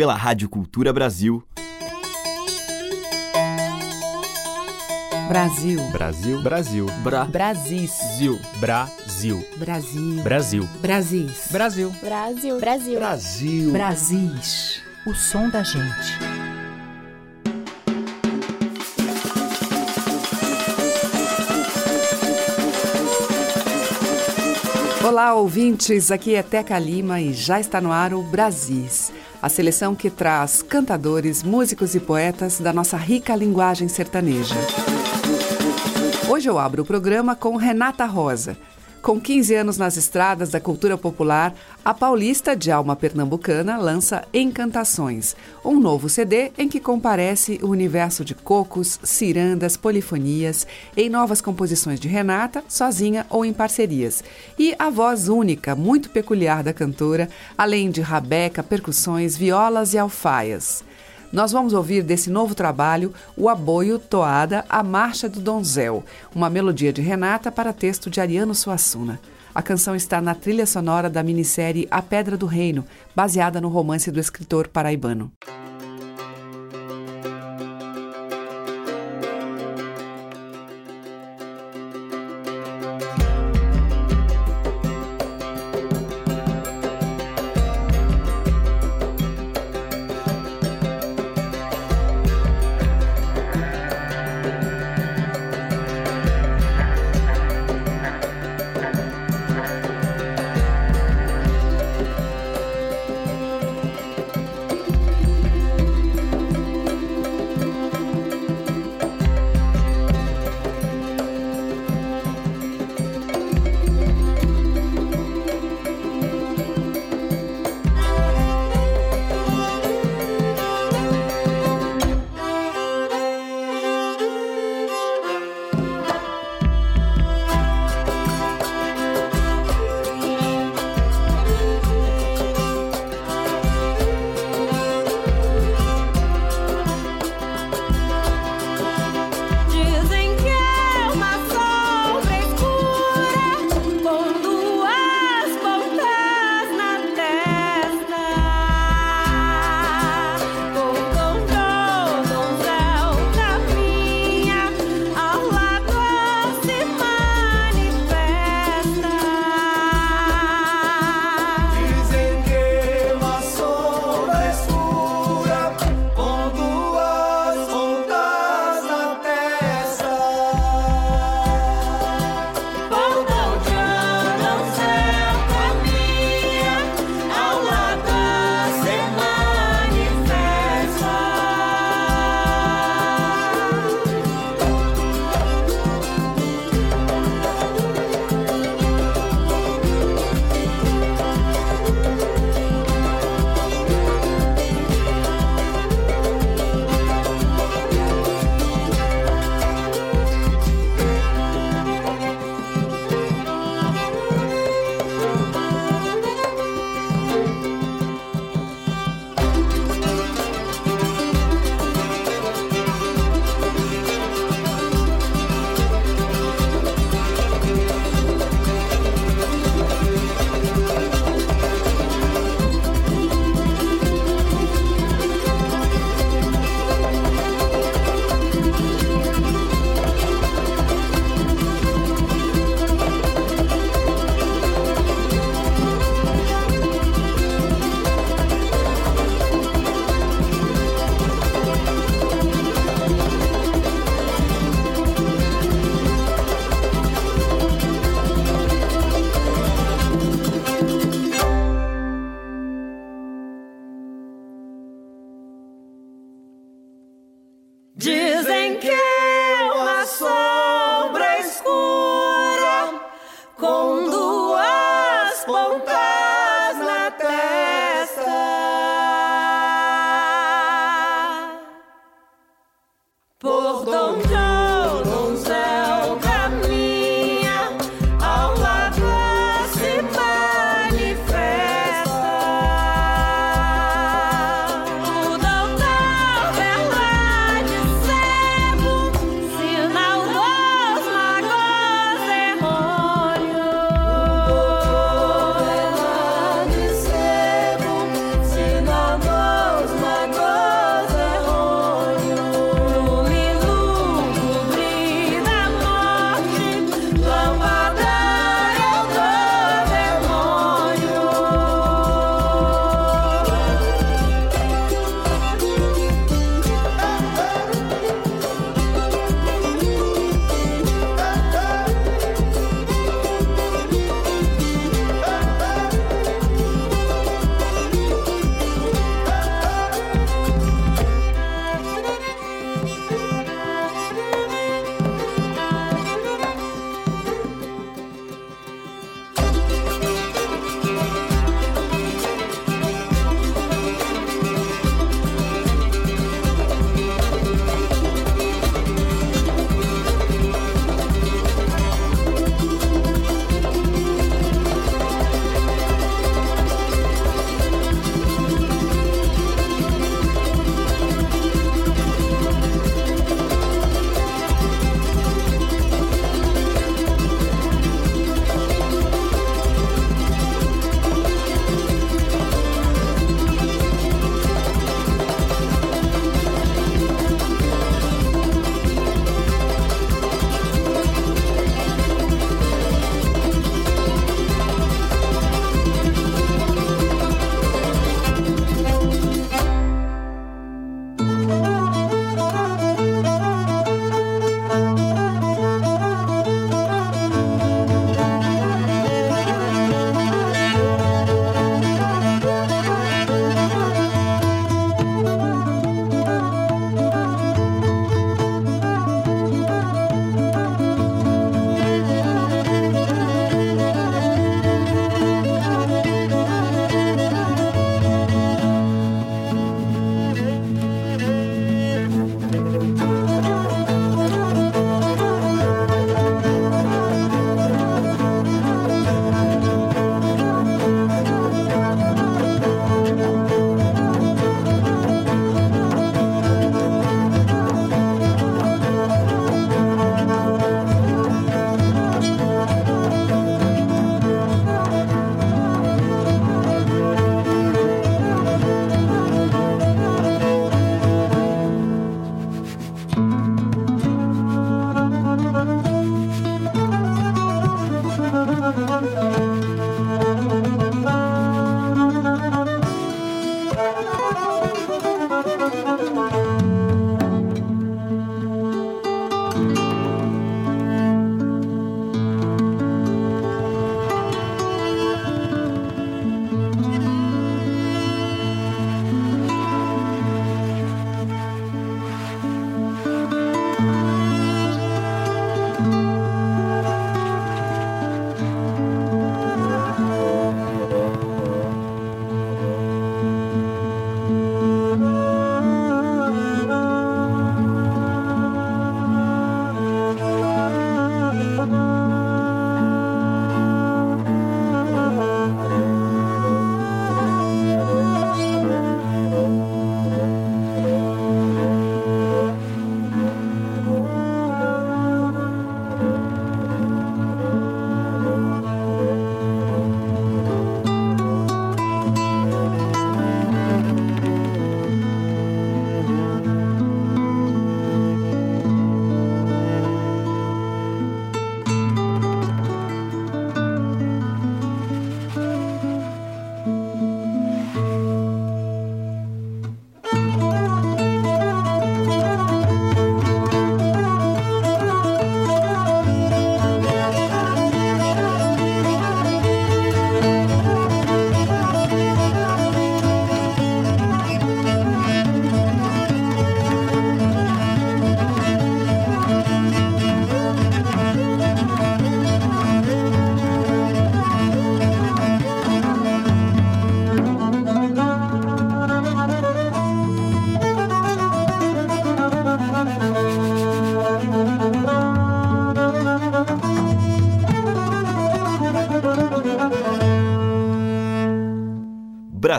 pela Rádio Cultura Brasil. Brasil. Brasil. Brasil. Bra. Brasis. Zil. Brasil. Brasil. Brasil. Brasis. Brasil. Brasil. Brasil. Brasil. Brasis. O som da gente. Olá, ouvintes. Aqui é Teca Lima e já está no ar o Brasis, a seleção que traz cantadores, músicos e poetas da nossa rica linguagem sertaneja. Hoje eu abro o programa com Renata Rosa. Com 15 anos nas estradas da cultura popular, a paulista de alma pernambucana lança Encantações, um novo CD em que comparece o universo de cocos, cirandas, polifonias, em novas composições de Renata, sozinha ou em parcerias, e a voz única, muito peculiar da cantora, além de rabeca, percussões, violas e alfaias. Nós vamos ouvir desse novo trabalho o aboio Toada A Marcha do Donzel, uma melodia de Renata para texto de Ariano Suassuna. A canção está na trilha sonora da minissérie A Pedra do Reino, baseada no romance do escritor paraibano.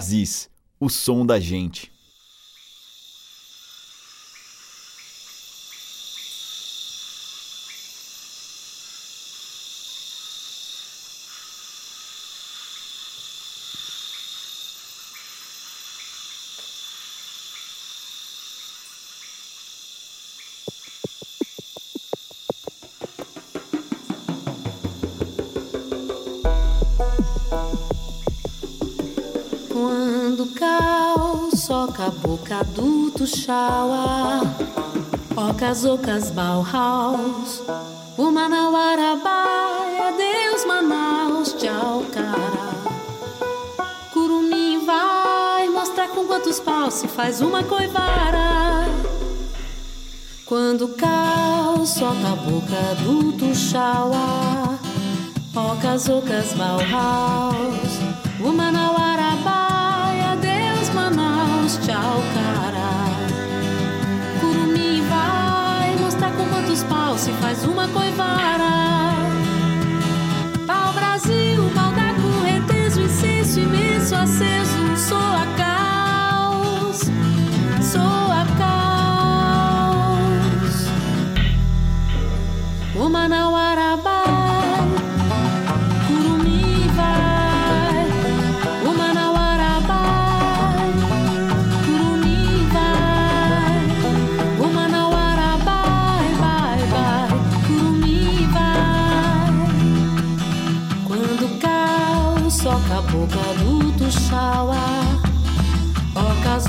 Brasis, o som da gente. Do Tuxaua, Ocas, Ocas, Bauhaus, o Manauarabaia, Deus Manaus, tchau, cara. Curumi vai mostrar com quantos paus se faz uma coivara. Quando o caos solta a boca do Tuxaua, Ocas, Ocas, Bauhaus, o se faz uma coivara. Pau Brasil, pau da correnteza, incenso imenso aceso, soa caos, soa caos. O Manauara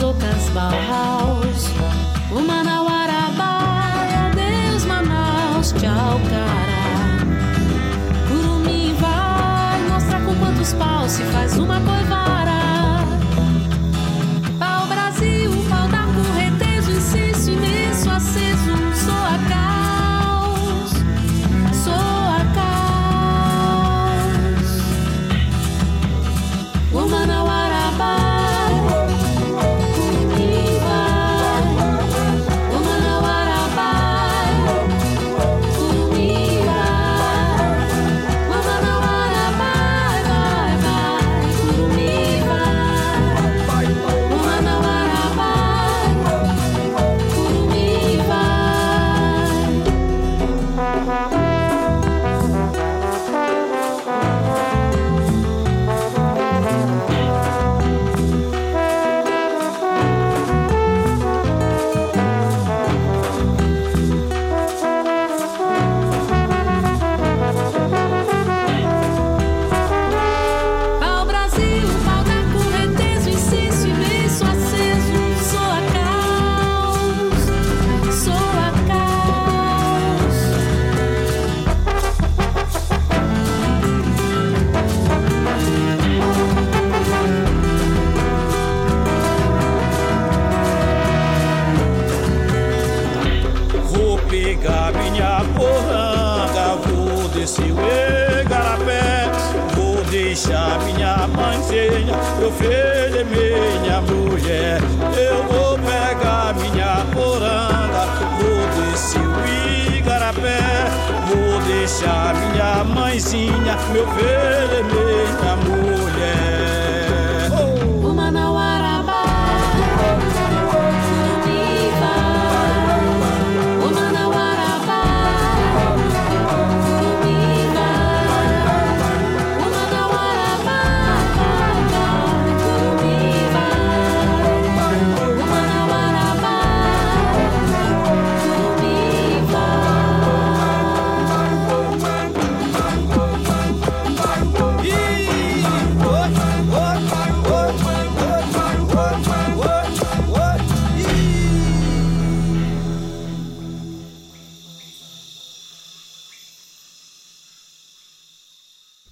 Ocas, Bauhaus, o Manauarabaia, Deus Manaus, tchau, cara. Curumi vai mostrar com quantos paus se faz uma coivara.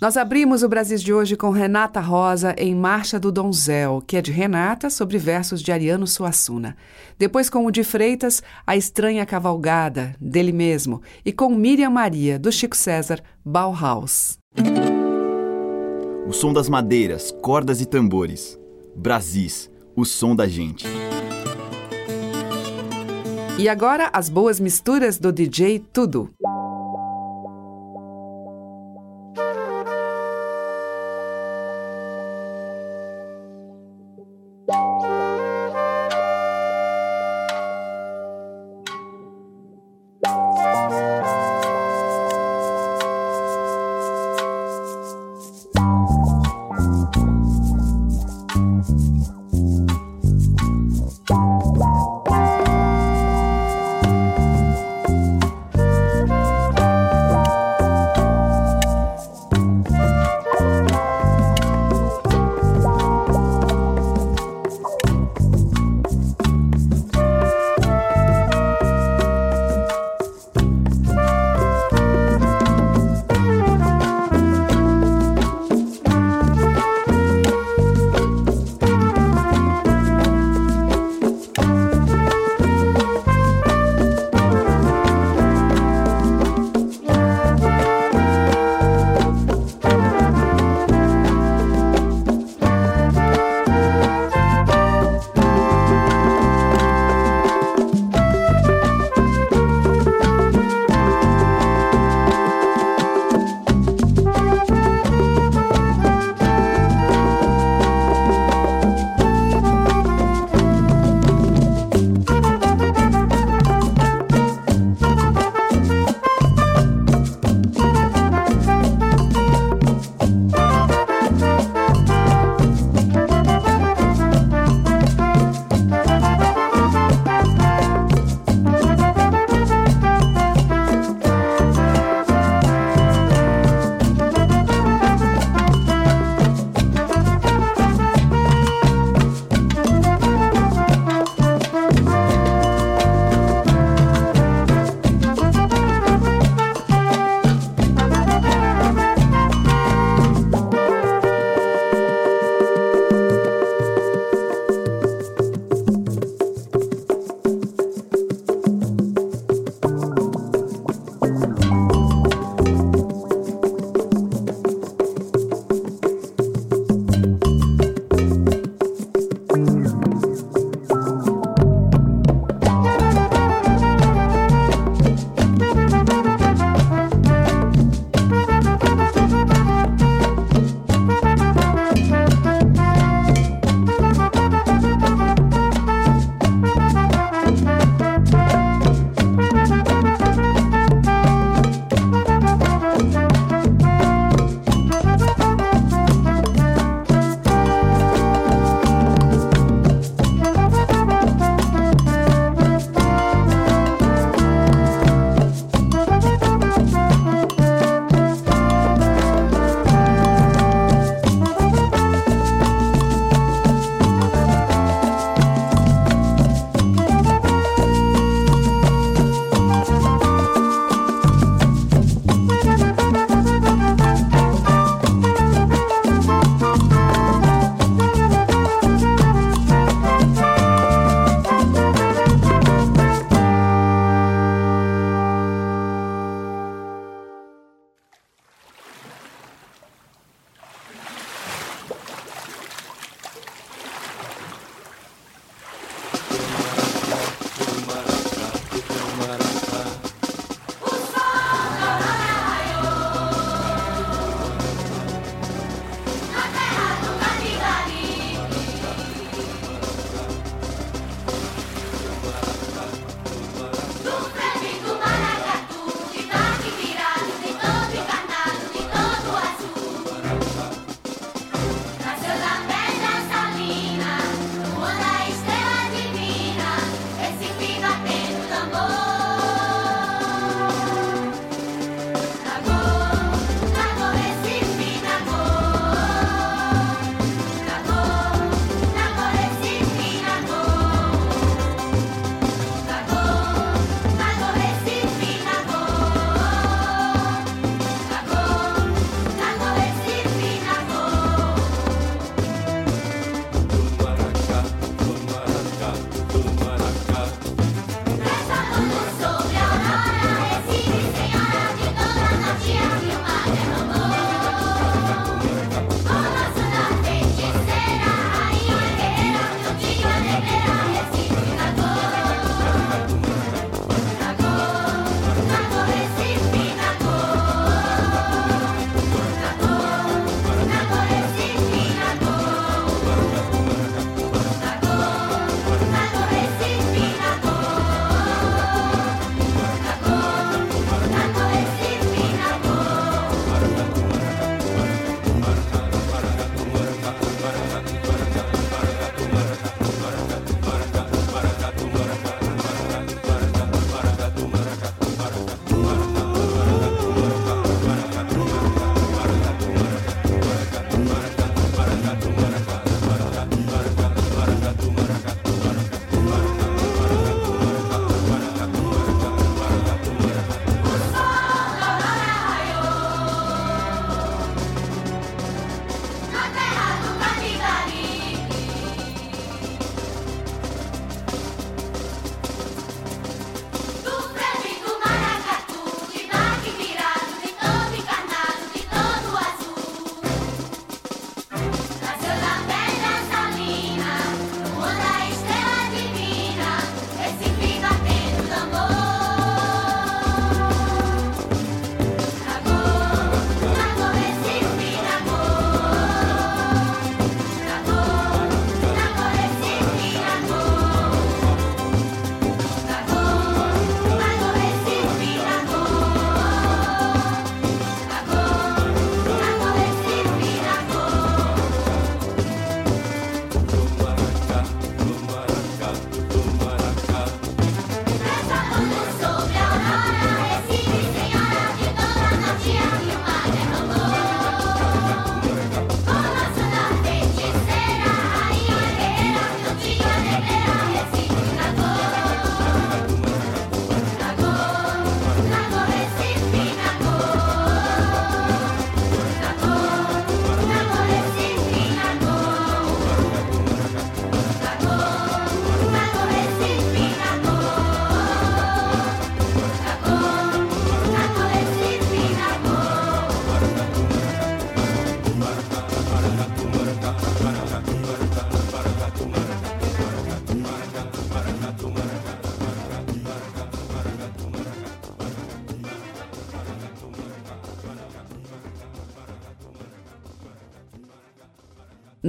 Nós abrimos o Brasil de hoje com Renata Rosa em Marcha do Donzel, que é de Renata, sobre versos de Ariano Suassuna. Depois com o de Freitas, A Estranha Cavalgada, dele mesmo. E com Miriam Maria, do Chico César, Bauhaus. O som das madeiras, cordas e tambores. Brasis, o som da gente. E agora as boas misturas do DJ Tudo.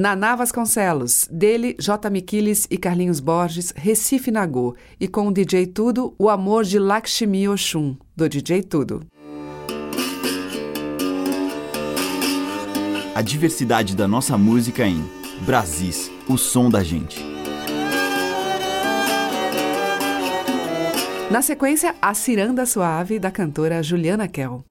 Naná Vasconcelos, dele, J. Miquiles e Carlinhos Borges, Recife Nagô, e com o DJ Tudo, O Amor de Lakshmi Oxum, do DJ Tudo. A diversidade da nossa música em Brasis, o som da gente. Na sequência, A Ciranda Suave, da cantora Juliana Kell.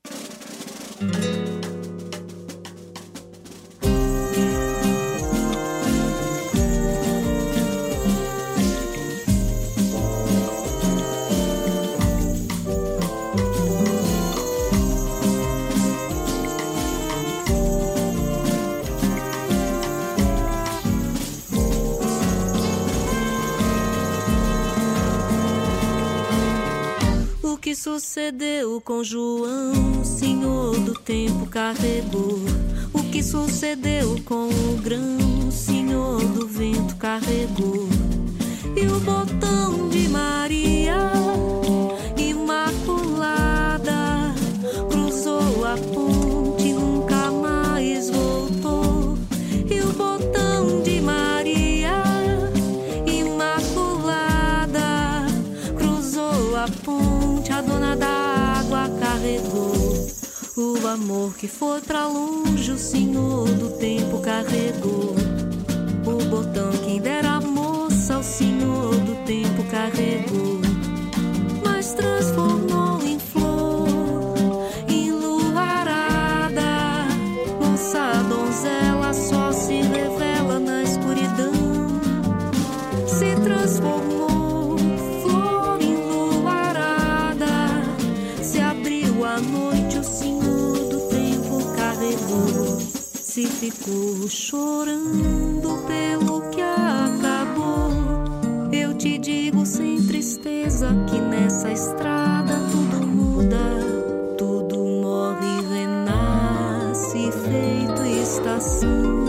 Sucedeu com João, senhor do tempo carregou. O que sucedeu com o grão, senhor do vento carregou. E o botão de Maria, amor que foi pra longe, o senhor do tempo carregou. O botão que dera a moça, o senhor do tempo carregou. Ficou chorando pelo que acabou. Eu te digo sem tristeza que nessa estrada tudo muda, tudo morre renasce feito estação.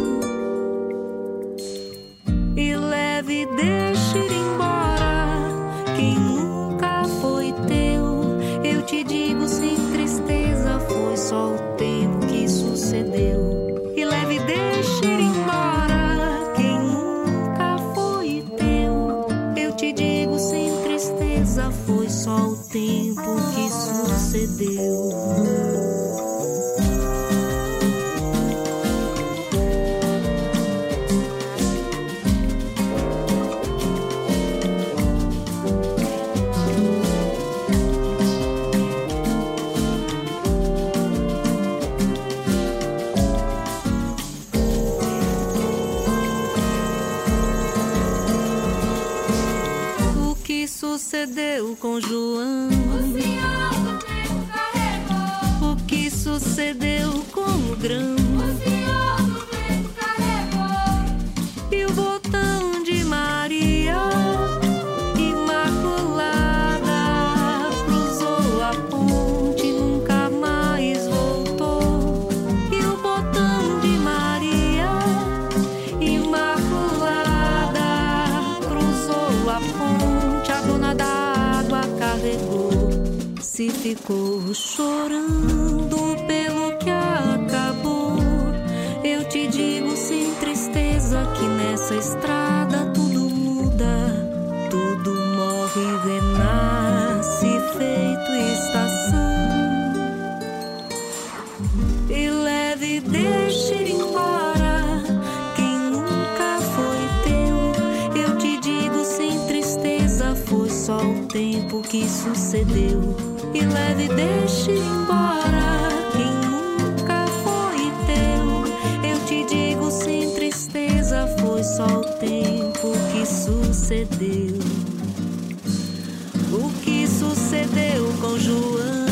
Tempo que sucedeu. Sucedeu com João? O senhor do tempo carregou. O que sucedeu com o grão? Chorando pelo que acabou, eu te digo sem tristeza que nessa estrada tudo muda, tudo morre e renasce feito estação. E leve deixe ir embora quem nunca foi teu. Eu te digo sem tristeza, foi só o tempo que sucedeu. E leve deixe embora quem nunca foi teu. Eu te digo sem tristeza, foi só o tempo que sucedeu. O que sucedeu com João?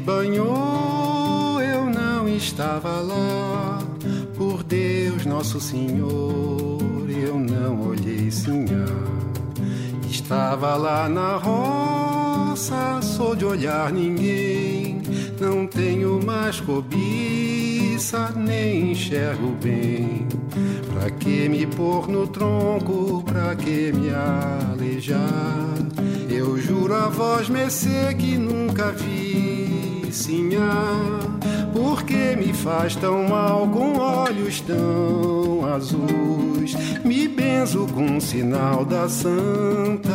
Banhou, eu não estava lá. Por Deus, Nosso Senhor, eu não olhei sinhá. Estava lá na roça, sou de olhar ninguém. Não tenho mais cobiça, nem enxergo bem. Pra que me pôr no tronco, pra que me aleijar? Eu juro a voz mercê que nunca vi sinhá. Por que me faz tão mal com olhos tão azuis? Me benzo com um sinal da Santa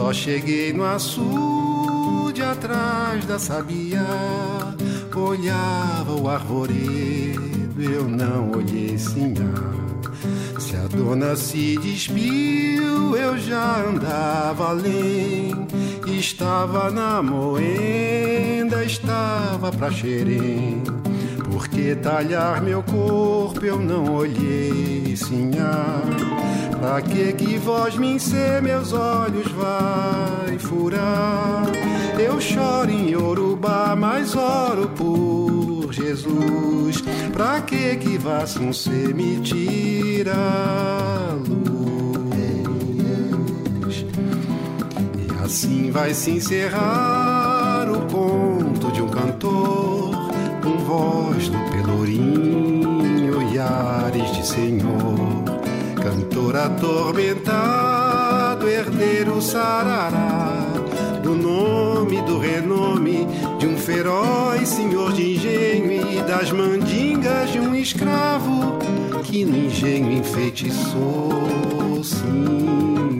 só cheguei no açude atrás da sabia, olhava o arvoredo, eu não olhei sinhá. Se a dona se despiu, eu já andava além. Estava na moenda, estava pra xerém. Por que talhar meu corpo, eu não olhei sinhá. Pra que que voz me encer, meus olhos vai furar? Eu choro em Yorubá, mas oro por Jesus. Pra que que Vassuncê me tira a luz? E assim vai se encerrar o conto de um cantor voz do pelourinho e ares de senhor. Cantor atormentado, herdeiro sarará do nome, do renome de um feroz senhor de engenho e das mandingas de um escravo que no engenho enfeitiçou Sinha.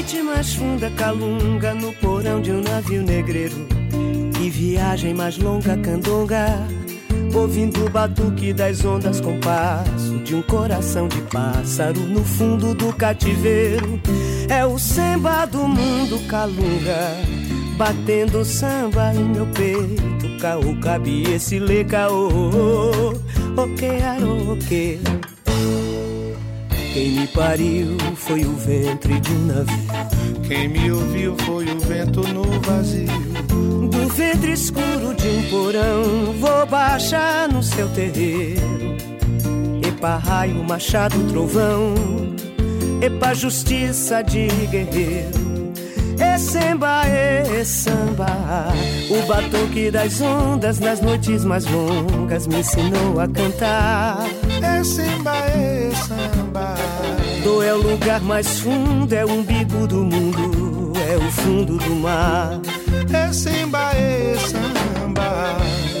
Noite mais funda calunga no porão de um navio negreiro. Que viagem mais longa candonga, ouvindo o batuque das ondas com passo de um coração de pássaro no fundo do cativeiro. É o samba do mundo calunga, batendo samba em meu peito. Caô, cabe esse lê caô, oque, aroque. Quem me pariu foi o ventre de um navio. Quem me ouviu foi o vento no vazio. Do ventre escuro de um porão, vou baixar no seu terreiro. Epa, raio, machado, trovão. Epa, justiça de guerreiro. E samba, e samba. O batuque das ondas nas noites mais longas me ensinou a cantar. É samba, é samba. Do é o lugar mais fundo, é o umbigo do mundo, até o fundo do mar. É samba, é samba.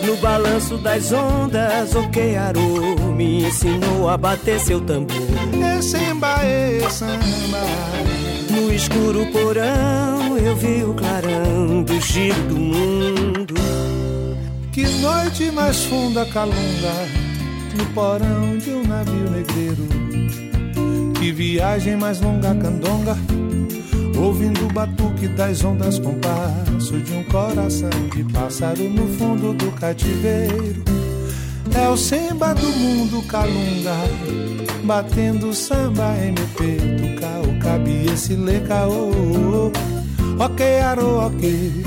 No balanço das ondas, o Kearu me ensinou a bater seu tambor. É samba, é samba. No escuro porão, eu vi o clarão do giro do mundo. Que noite mais funda calunga no porão de um navio negreiro. Que viagem mais longa candonga, ouvindo o batuque das ondas com passo de um coração de pássaro no fundo do cativeiro. É o samba do mundo calunga, batendo samba em meu peito, cao, cabe esse lecaô. Ok, aro, ok.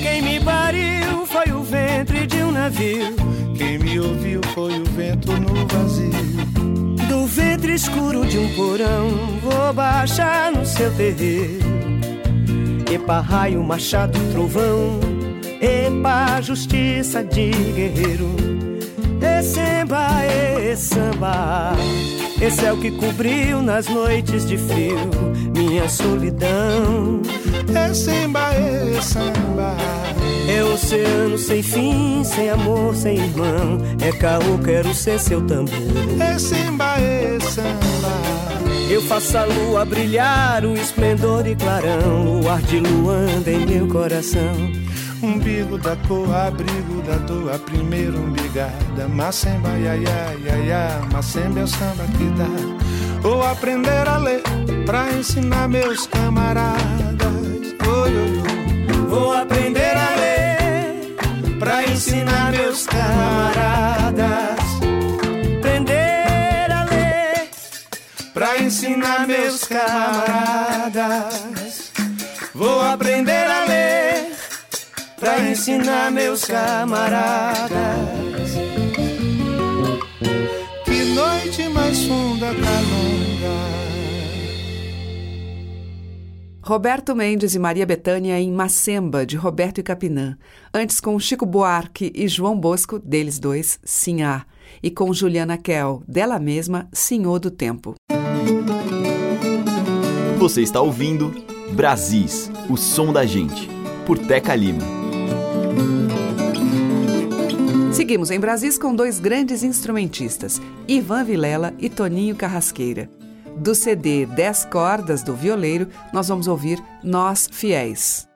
Quem me pariu foi o ventre de um navio. Quem me ouviu foi o vento no vazio. Ventre escuro de um porão, vou baixar no seu terreiro. Epa, raio, machado, trovão. Epa, justiça de guerreiro. E samba, e samba. Esse é o que cobriu nas noites de frio minha solidão. É samba, é samba. É oceano sem fim, sem amor, sem irmão. É caô, quero ser seu tambor. É samba, é samba. Eu faço a lua brilhar, o esplendor e clarão. Luar de luanda em meu coração. Umbigo da cor, abrigo da dor, a primeira umbigada. Macemba, ia, ia, ia, ia. Macemba é o samba que dá. Vou aprender a ler pra ensinar meus camaradas. Oi, oi, oi. Vou aprender a ler pra ensinar meus camaradas. Aprender a ler pra ensinar meus camaradas. Vou aprender a ler pra ensinar meus camaradas. Roberto Mendes e Maria Bethânia em Macemba, de Roberto e Capinã. Antes com Chico Buarque e João Bosco, deles dois, Sinhá. E com Juliana Kell, dela mesma, Senhor do Tempo. Você está ouvindo Brasis, o som da gente, por Teca Lima. Seguimos em Brasis com dois grandes instrumentistas, Ivan Vilela e Toninho Carrasqueira. Do CD 10 Cordas do Violeiro, nós vamos ouvir Nós Fiéis.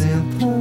simple.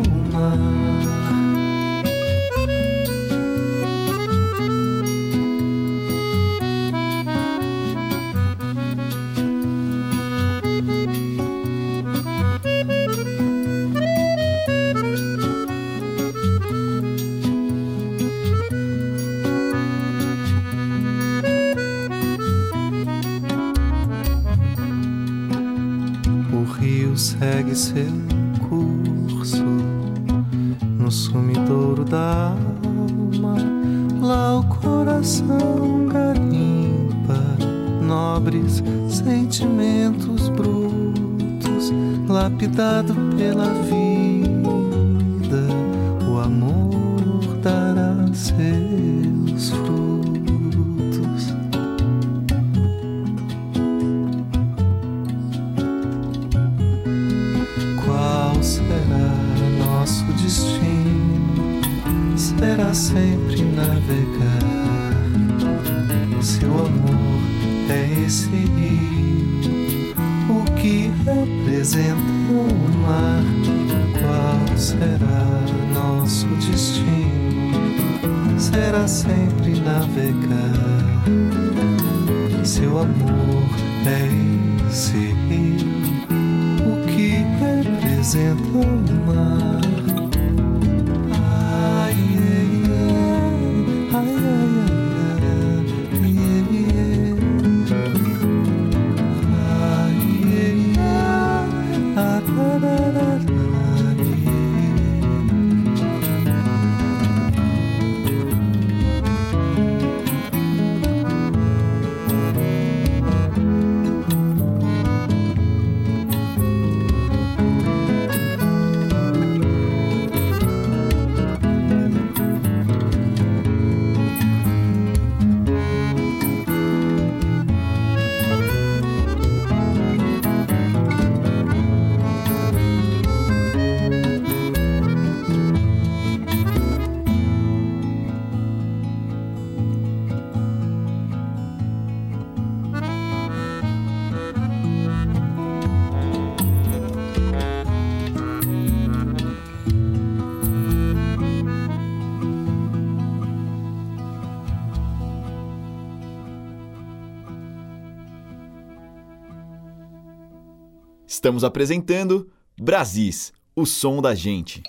Estamos apresentando Brasis, o som da gente.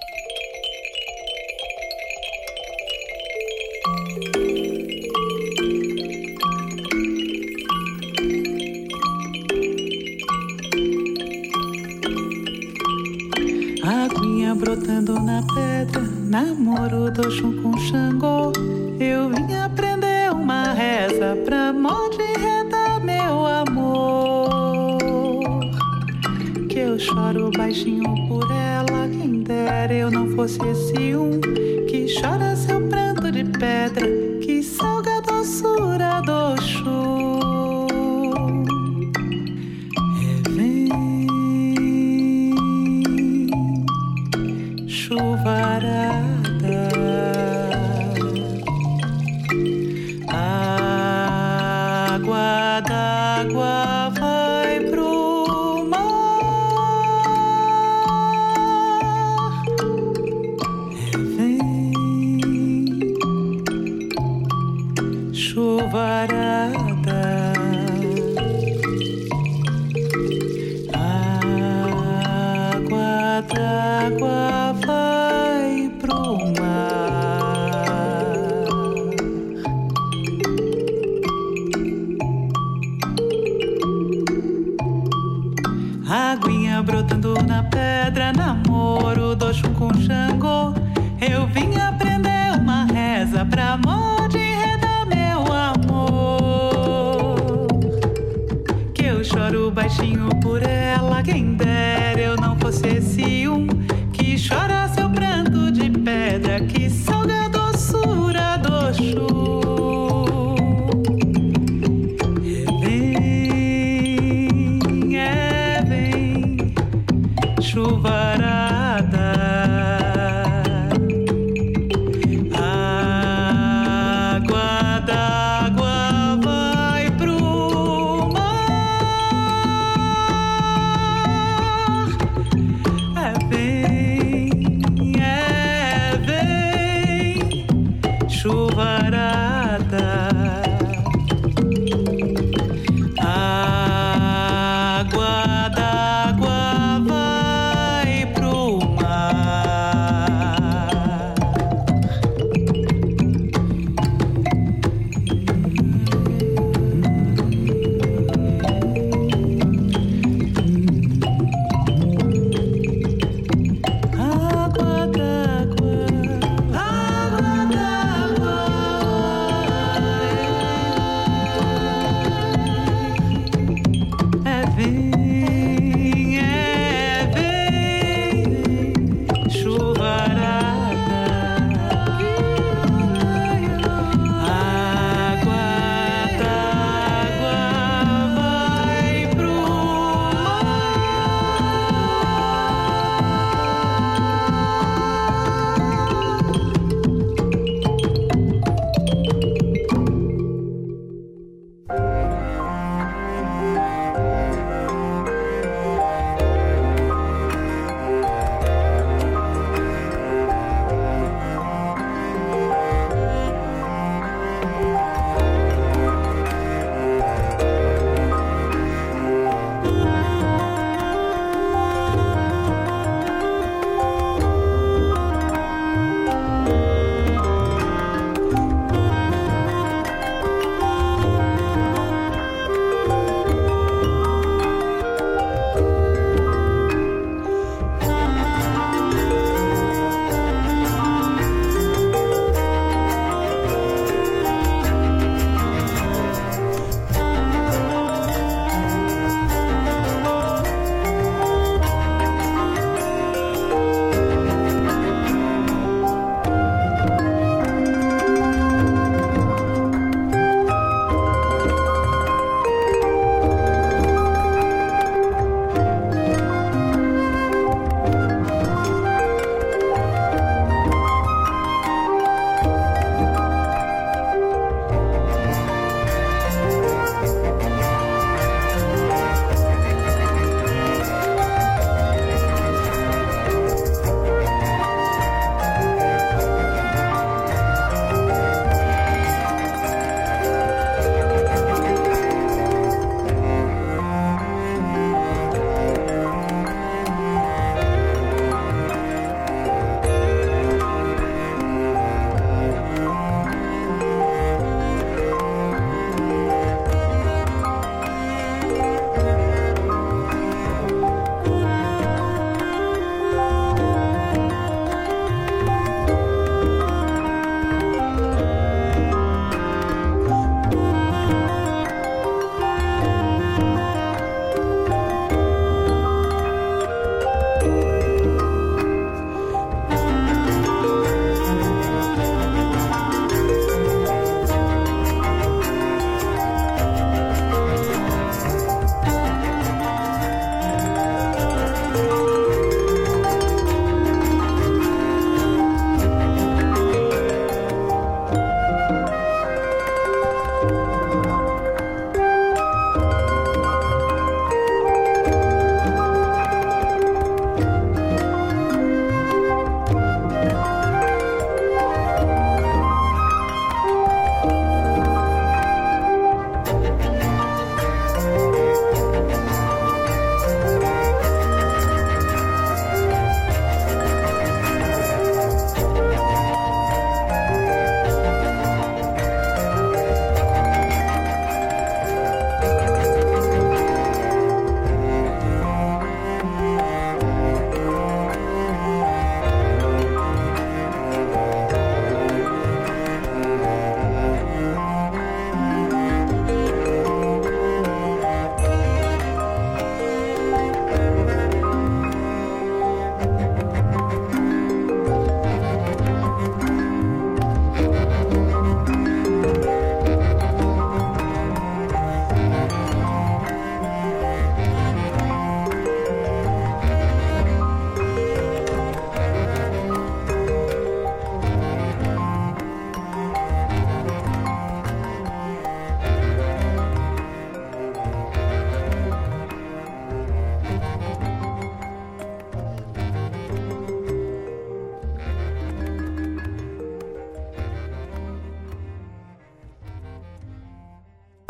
Aguinha brotando na pedra, namoro do chum com Xangô. Eu vim baixinho por ela. Quem dera eu não fosse esse um que chora seu pranto de pedra, que salga a doçura do choro. É vem, chuvará.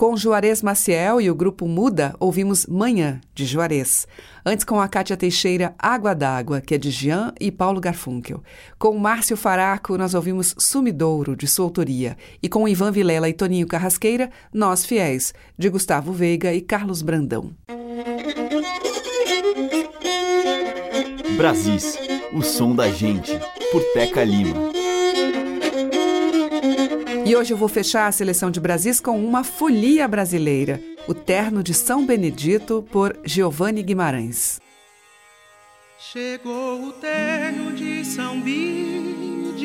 Com Juarez Maciel e o grupo Muda, ouvimos Manhã, de Juarez. Antes, com a Cátia Teixeira, Água d'Água, que é de Jean e Paulo Garfunkel. Com Márcio Faraco, nós ouvimos Sumidouro, de sua autoria. E com Ivan Vilela e Toninho Carrasqueira, Nós Fiéis, de Gustavo Veiga e Carlos Brandão. Brasis, o som da gente, por Teca Lima. E hoje eu vou fechar a seleção de Brasis com uma folia brasileira, o Terno de São Benedito, por Giovanni Guimarães. Chegou o terno de São Benedito,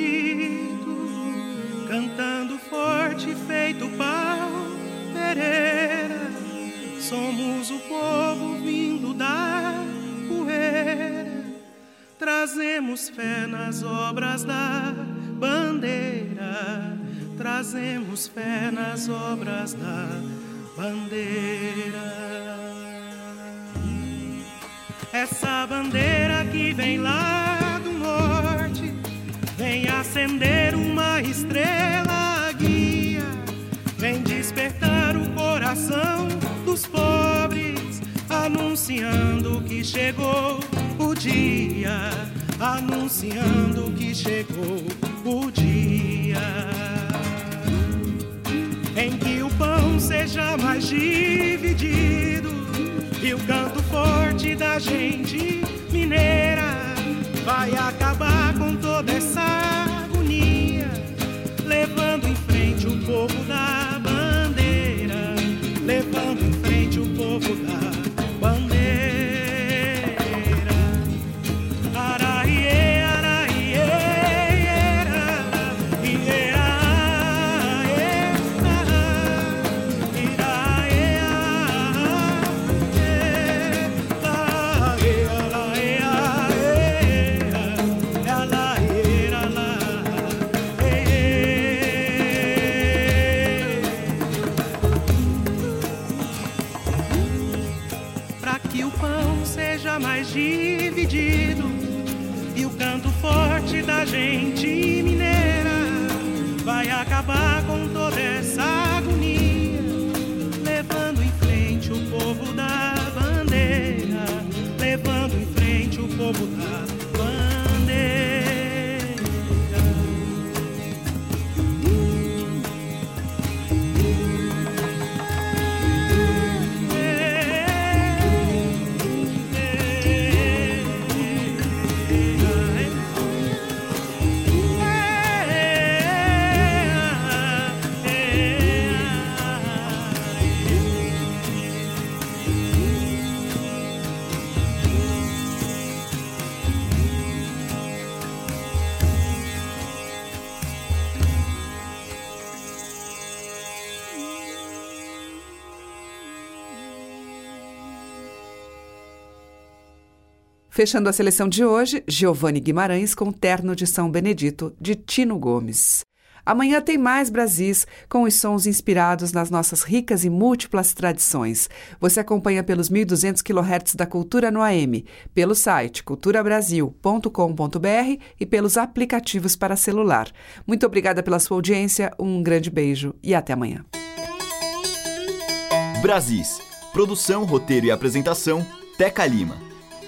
cantando forte, feito pau Pereira. Somos o povo vindo da poeira, trazemos fé nas obras da bandeira trazemos fé nas obras da bandeira. Essa bandeira que vem lá do norte, vem acender uma estrela guia, vem despertar o coração dos pobres, anunciando que chegou o dia, anunciando que chegou o dia seja mais dividido. E o canto forte da gente mineira vai acabar com toda essa agonia, levando em frente o povo da gente mineira vai acabar com toda essa Fechando a seleção de hoje, Giovanni Guimarães com Terno de São Benedito, de Tino Gomes. Amanhã tem mais Brasis, com os sons inspirados nas nossas ricas e múltiplas tradições. Você acompanha pelos 1.200 kHz da Cultura no AM, pelo site culturabrasil.com.br e pelos aplicativos para celular. Muito obrigada pela sua audiência, um grande beijo e até amanhã. Brasis. Produção, roteiro e apresentação, Teca Lima.